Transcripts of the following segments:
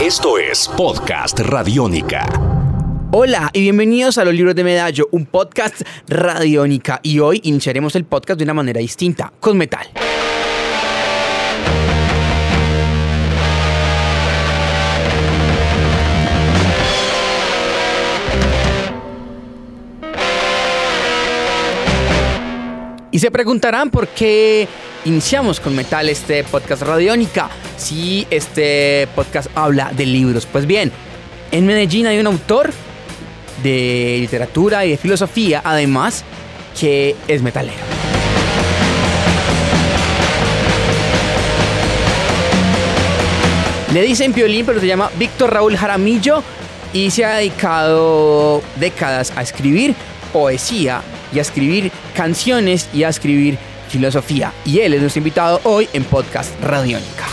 Esto es Podcast Radiónica. Hola y bienvenidos a Los Libros de Medallo, un podcast radiónica. Y hoy iniciaremos el podcast de una manera distinta, con metal. Y se preguntarán por qué iniciamos con metal este podcast radiónica, si este podcast habla de libros. Pues bien, en Medellín hay un autor de literatura y de filosofía, además, que es metalero. Le dicen Piolín, pero se llama Víctor Raúl Jaramillo y se ha dedicado décadas a escribir poesía y a escribir canciones y a escribir filosofía. Y él es nuestro invitado hoy en Podcast Radiónica.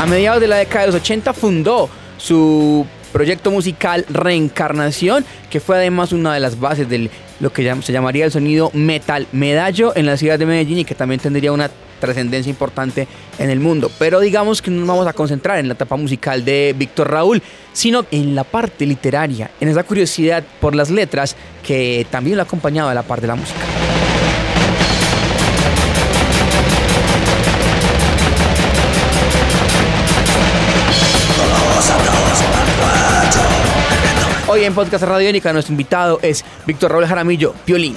A mediados de la década de los 80 fundó su proyecto musical Reencarnación, que fue además una de las bases de lo que se llamaría el sonido metal medallo en la ciudad de Medellín y que también tendría una trascendencia importante en el mundo. Pero digamos que no nos vamos a concentrar en la etapa musical de Víctor Raúl, sino en la parte literaria, en esa curiosidad por las letras que también lo ha acompañado a la parte de la música. Hoy en Podcast Radiónica nuestro invitado es Víctor Raúl Jaramillo, Piolín.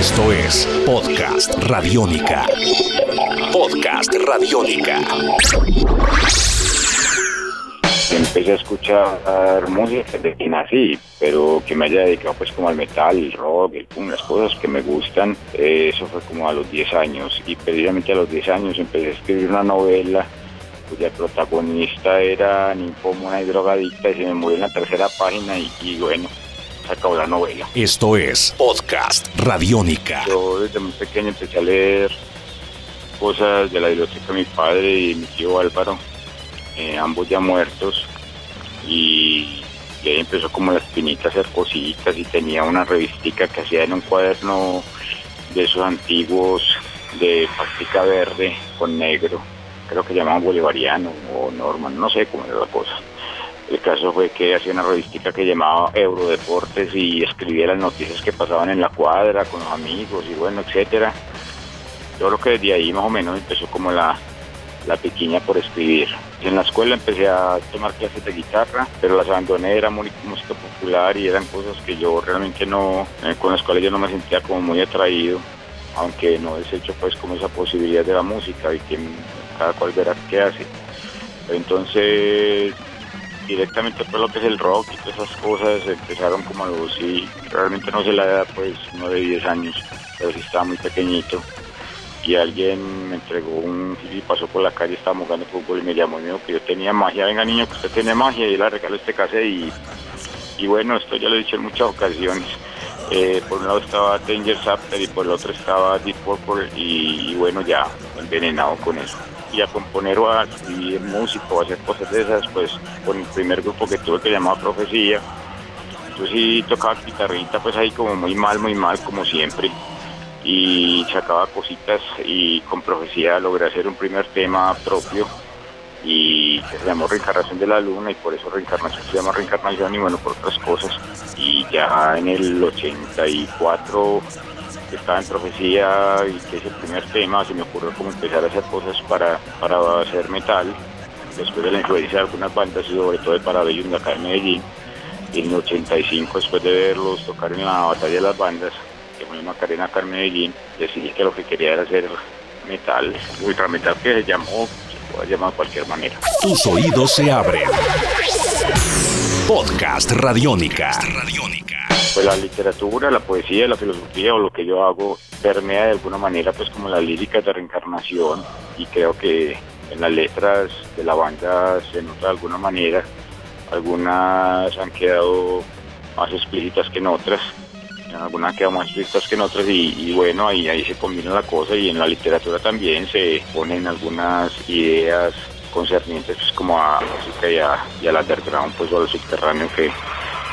Esto es Podcast Radiónica. Podcast Radiónica. Empecé a escuchar música desde que nací, pero que me haya dedicado pues como al metal, el rock, el punk, las cosas que me gustan, eh, eso fue como a los 10 años. Y precisamente a los 10 años empecé a escribir una novela cuya protagonista era ninfómona y drogadicta y se me murió en la tercera página y, y bueno, se acabó la novela. Esto es Podcast Radiónica. Yo desde muy pequeño empecé a leer cosas de la biblioteca de mi padre y mi tío Álvaro, eh, ambos ya muertos, y, y ahí empezó como la espinita a hacer cositas y tenía una revistica que hacía en un cuaderno de esos antiguos de plastica verde con negro, creo que llamaban bolivariano o norman, no sé cómo era la cosa. El caso fue que hacía una revistica que llamaba Eurodeportes y escribía las noticias que pasaban en la cuadra con los amigos y bueno, etcétera. Yo creo que desde ahí más o menos empezó como la, la pequeña por escribir. En la escuela empecé a tomar clases de guitarra, pero las abandoné, era muy- música popular y eran cosas que yo realmente no, eh, con las cuales yo no me sentía como muy atraído, aunque no desecho pues como esa posibilidad de la música y que cada cual verá qué hace. Entonces directamente fue lo que es el rock y todas esas cosas empezaron como a los, sí, realmente no sé la edad, pues 9, 10 años, pero sí estaba muy pequeñito. Y alguien me entregó un y pasó por la calle, estábamos jugando fútbol y me llamó y me dijo que yo tenía magia, venga niño, que usted tiene magia, y le regaló este cassette y, y bueno, esto ya lo he dicho en muchas ocasiones. Eh, por un lado estaba Danger Zapter y por el otro estaba Deep Purple y, y bueno, ya envenenado con eso y a componer o a escribir música o hacer cosas de esas, pues con el primer grupo que tuve que llamaba Profecía. Yo sí tocaba guitarrita, pues ahí como muy mal, muy mal, como siempre. Y sacaba cositas y con Profecía logré hacer un primer tema propio y que se llamó Reencarnación de la Luna y por eso Reencarnación se llama Reencarnación y bueno, por otras cosas. Y ya en el 84 que estaba en profecía y que es el primer tema, se me ocurrió como empezar a hacer cosas para, para hacer metal, después de la influencia de algunas bandas y sobre todo de Parabellum de acá de Medellín. En el 85, después de verlos tocar en la batalla de las bandas, que fue en Macarena acá en Medellín, decidí que lo que quería era hacer metal, ultra metal que se llamó, se puede llamar de cualquier manera. Tus oídos se abren. Podcast Radiónica. Pues la literatura, la poesía, la filosofía o lo que yo hago permea de alguna manera pues como las líricas de reencarnación y creo que en las letras de la banda se nota de alguna manera, algunas han quedado más explícitas que en otras, algunas han quedado más explícitas que en otras y, bueno, ahí, ahí se combina la cosa y en la literatura también se ponen algunas ideas concernientes pues, como a música y, a, y al underground, pues o al subterráneo que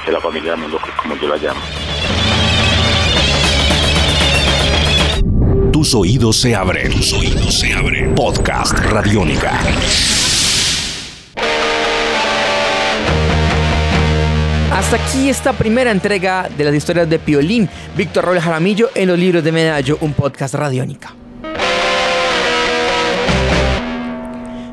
de la familia de Mundo, como yo la llamo. Tus oídos se abren. Tus oídos se abren. Podcast Radiónica. Hasta aquí esta primera entrega de las historias de Piolín, Víctor Robles Jaramillo en los libros de Medallo, un podcast radiónica.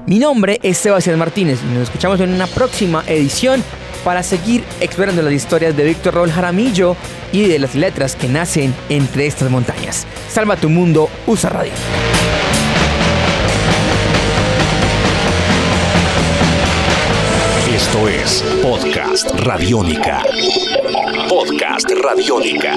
Mi nombre es Sebastián Martínez y nos escuchamos en una próxima edición para seguir explorando las historias de Víctor Robles Jaramillo y de las letras que nacen entre estas montañas. Salva tu mundo, usa radio. Esto es Podcast Radiónica. Podcast Radiónica.